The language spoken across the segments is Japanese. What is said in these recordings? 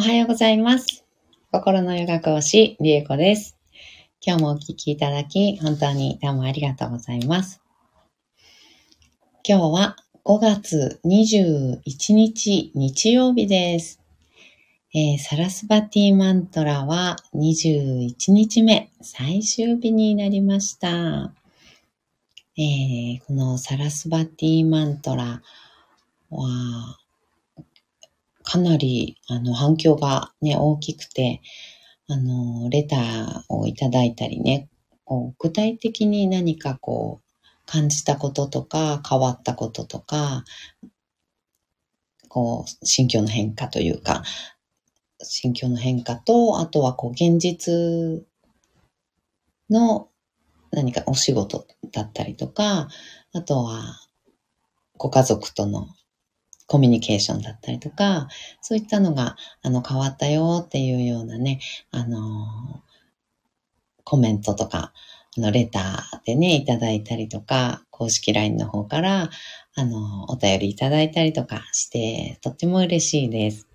おはようございます。心のヨガ講師、リエコです。今日もお聞きいただき、本当にどうもありがとうございます。今日は5月21日日曜日です。えーサラスバティマントラは21日目、最終日になりました。えーこのサラスバティマントラは、かなりあの反響がね、大きくて、あの、レターをいただいたりね、こう具体的に何かこう、感じたこととか、変わったこととか、こう、心境の変化というか、心境の変化と、あとはこう、現実の何かお仕事だったりとか、あとはご家族とのコミュニケーションだったりとか、そういったのが、あの、変わったよっていうようなね、あの、コメントとか、あの、レターでね、いただいたりとか、公式 LINE の方から、あの、お便りいただいたりとかして、とっても嬉しいです。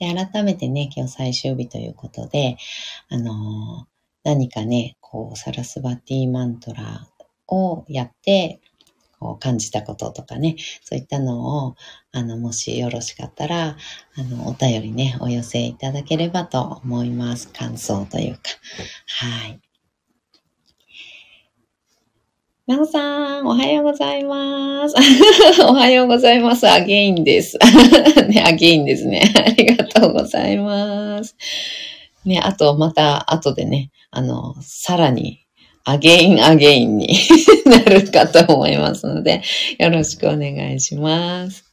で、改めてね、今日最終日ということで、あの、何かね、こう、サラスバティマントラをやって、こう感じたこととかね、そういったのを、あの、もしよろしかったら、あの、お便りね、お寄せいただければと思います。感想というか。はい。なおさん、おはようございます。おはようございます。アゲインです。ね、アゲインですね。ありがとうございます。ね、あと、また、後でね、あの、さらに、 again、again に なるかと思いますので、よろしくお願いします。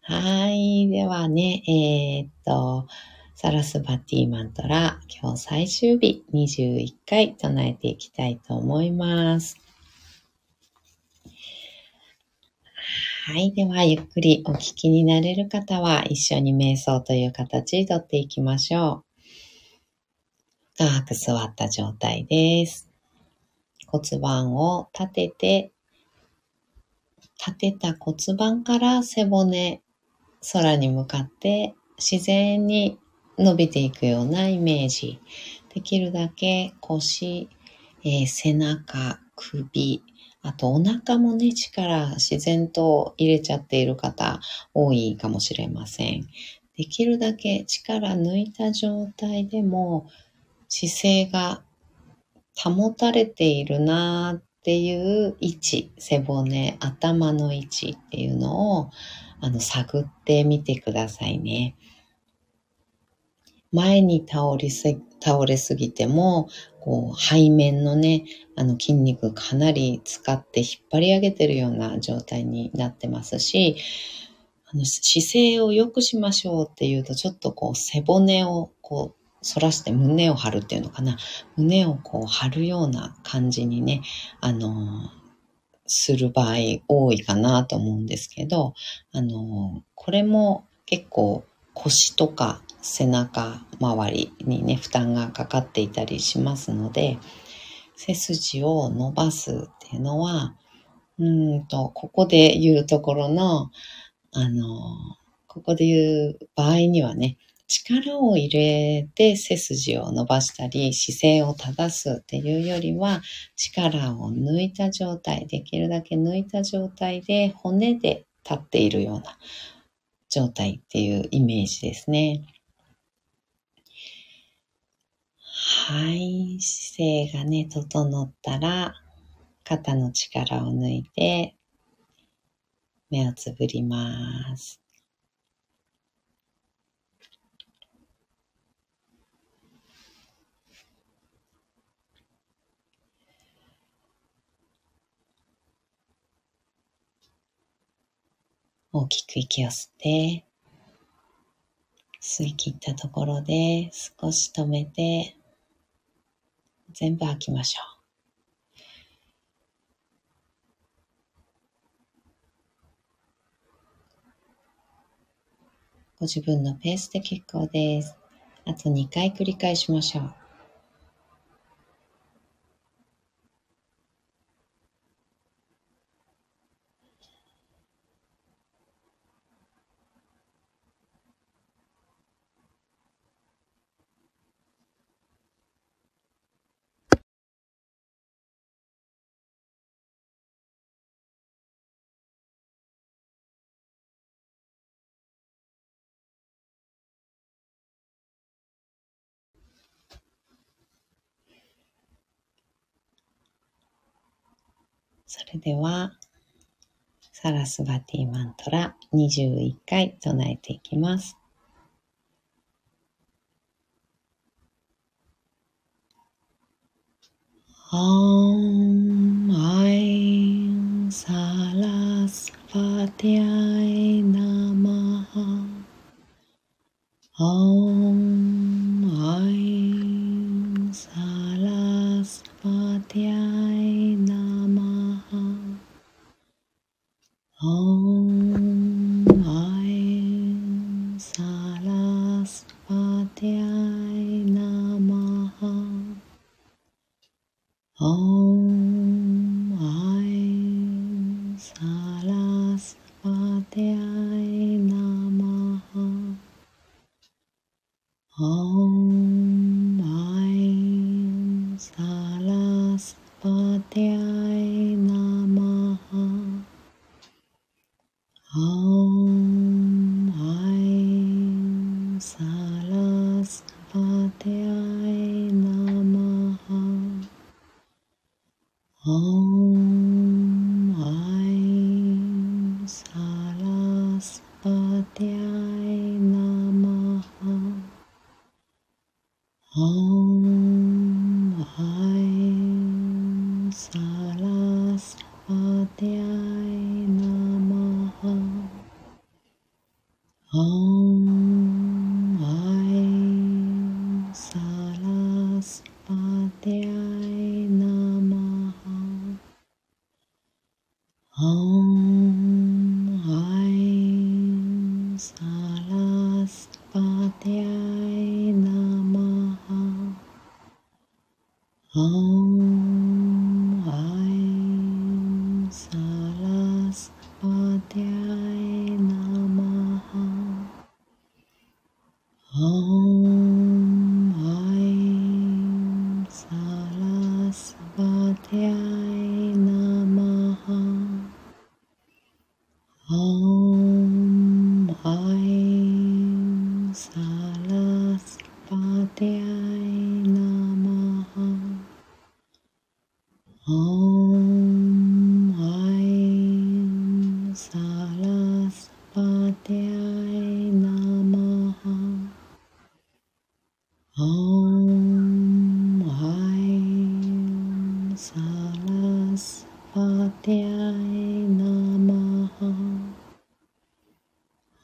はい。ではね、えーっと、サラスヴァティマントラ、今日最終日21回唱えていきたいと思います。はい。では、ゆっくりお聞きになれる方は、一緒に瞑想という形でとっていきましょう。深く座った状態です。骨盤を立てて、立てた骨盤から背骨、空に向かって自然に伸びていくようなイメージ。できるだけ腰、えー背中、首、あとお腹もね、力自然と入れちゃっている方多いかもしれません。できるだけ力抜いた状態でも姿勢が保たれているなっていう位置、背骨、頭の位置っていうのをあの探ってみてくださいね。前に倒りす倒れすぎても、こう背面のね、あの筋肉かなり使って引っ張り上げてるような状態になってますし、あの姿勢を良くしましょうっていうと、ちょっとこう背骨をこう反らして胸を張るっていうのかな。胸をこう張るような感じにね、あの、する場合多いかなと思うんですけど、あの、これも結構腰とか背中周りにね、負担がかかっていたりしますので、背筋を伸ばすっていうのは、うんと、ここで言うところの、あの、ここで言う場合にはね、力を入れて背筋を伸ばしたり姿勢を正すっていうよりは力を抜いた状態、できるだけ抜いた状態で骨で立っているような状態っていうイメージですね。はい、姿勢がね、整ったら肩の力を抜いて目をつぶります。大きく息を吸って、吸い切ったところで少し止めて、全部吐きましょう。ご自分のペースで結構です。あと2回繰り返しましょう。それでは、サラスバティマントラ21回唱えていきます。Om 哦。Oh.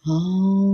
哦，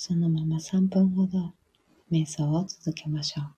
そのまま3分ほど瞑想を続けましょう。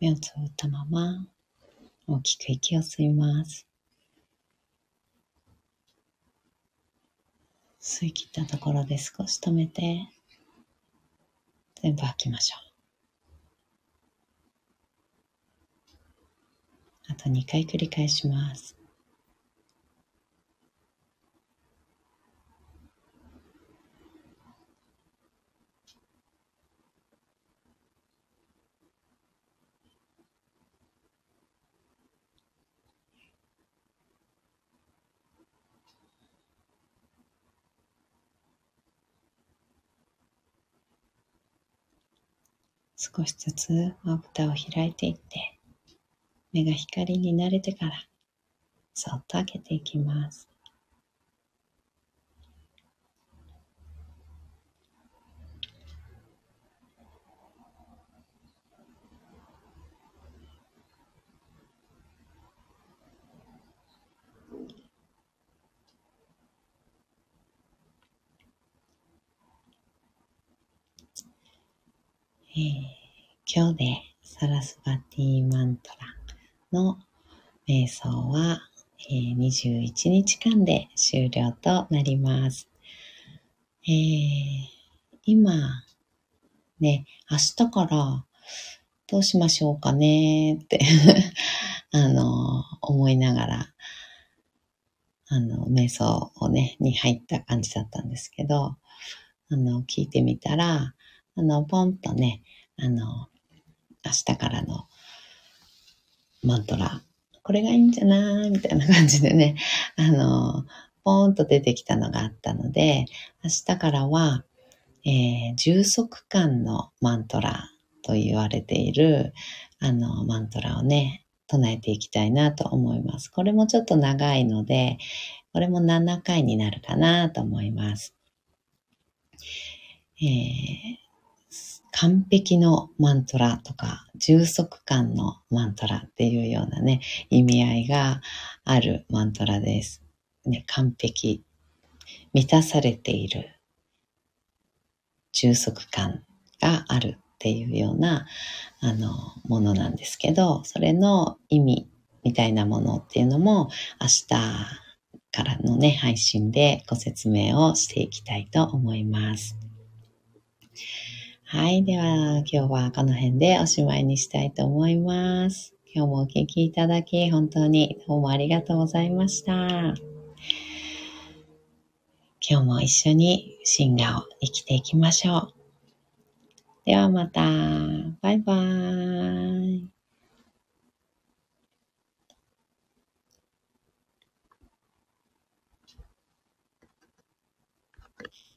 目をつぶったまま大きく息を吸います。吸い切ったところで少し止めて全部吐きましょう。あと2回繰り返します。少しずつまぶたを開いていって、目が光に慣れてから、そっと開けていきます。えー、今日でサラスバティマントラの瞑想は、え、21日間で終了となります。えー、今、ね、明日からどうしましょうかねって あの、思いながら、あの、瞑想をね、に入った感じだったんですけど、あの、聞いてみたら、あの、ポンとね、あの、明日からのマントラ、これがいいんじゃない？みたいな感じでね、あの、ポーンと出てきたのがあったので、明日からは、えー、充足感のマントラと言われている、あの、マントラをね、唱えていきたいなと思います。これもちょっと長いので、これも7回になるかなと思います。えー完璧のマントラとか、充足感のマントラっていうようなね、意味合いがあるマントラです。ね、完璧、満たされている、充足感があるっていうような、あの、ものなんですけど、それの意味みたいなものっていうのも、明日からのね、配信でご説明をしていきたいと思います。はい。では、今日はこの辺でおしまいにしたいと思います。今日もお聴きいただき、本当にどうもありがとうございました。今日も一緒に進化を生きていきましょう。ではまた。バイバーイ。